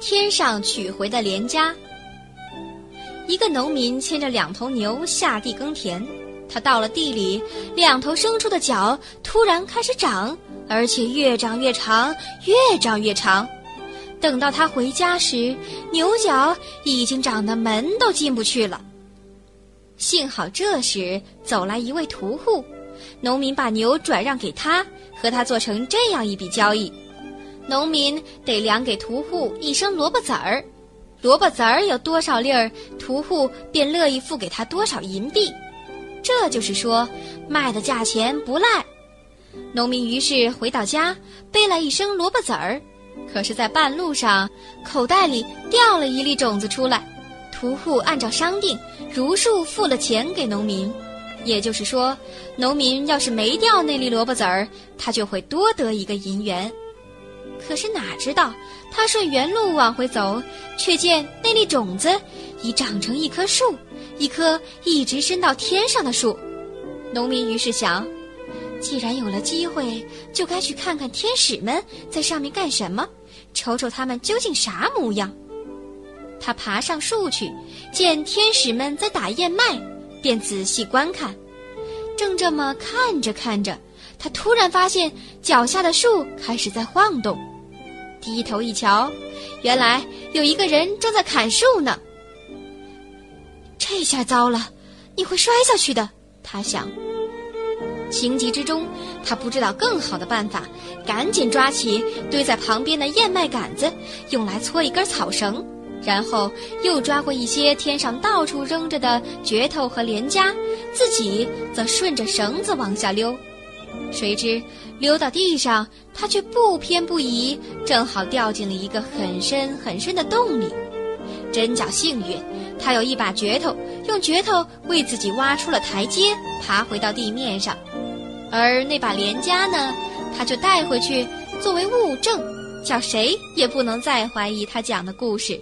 天上取回的连家。一个农民牵着两头牛下地耕田，他到了地里，两头牲畜的脚突然开始长，而且越长越长，越长越长。等到他回家时，牛角已经长得门都进不去了。幸好这时走来一位屠户，农民把牛转让给他，和他做成这样一笔交易：农民得量给屠户一升萝卜籽儿，萝卜籽儿有多少粒儿，屠户便乐意付给他多少银币。这就是说，卖的价钱不赖。农民于是回到家，背了一升萝卜籽儿。可是，在半路上，口袋里掉了一粒种子出来。屠户按照商定，如数付了钱给农民。也就是说，农民要是没掉那粒萝卜籽儿，他就会多得一个银元。可是哪知道，他顺原路往回走，却见那粒种子已长成一棵树，一棵一直伸到天上的树。农民于是想。既然有了机会，就该去看看天使们在上面干什么，瞅瞅他们究竟啥模样。他爬上树去，见天使们在打燕麦，便仔细观看。正这么看着看着，他突然发现脚下的树开始在晃动。低头一瞧，原来有一个人正在砍树呢。这下糟了，你会摔下去的，他想。情急之中，他不知道更好的办法，赶紧抓起堆在旁边的燕麦杆子，用来搓一根草绳，然后又抓过一些天上到处扔着的镢头和镰夹，自己则顺着绳子往下溜。谁知溜到地上，他却不偏不倚，正好掉进了一个很深很深的洞里。真叫幸运，他有一把镢头，用镢头为自己挖出了台阶，爬回到地面上。而那把镰夹呢，他就带回去作为物证，叫谁也不能再怀疑他讲的故事。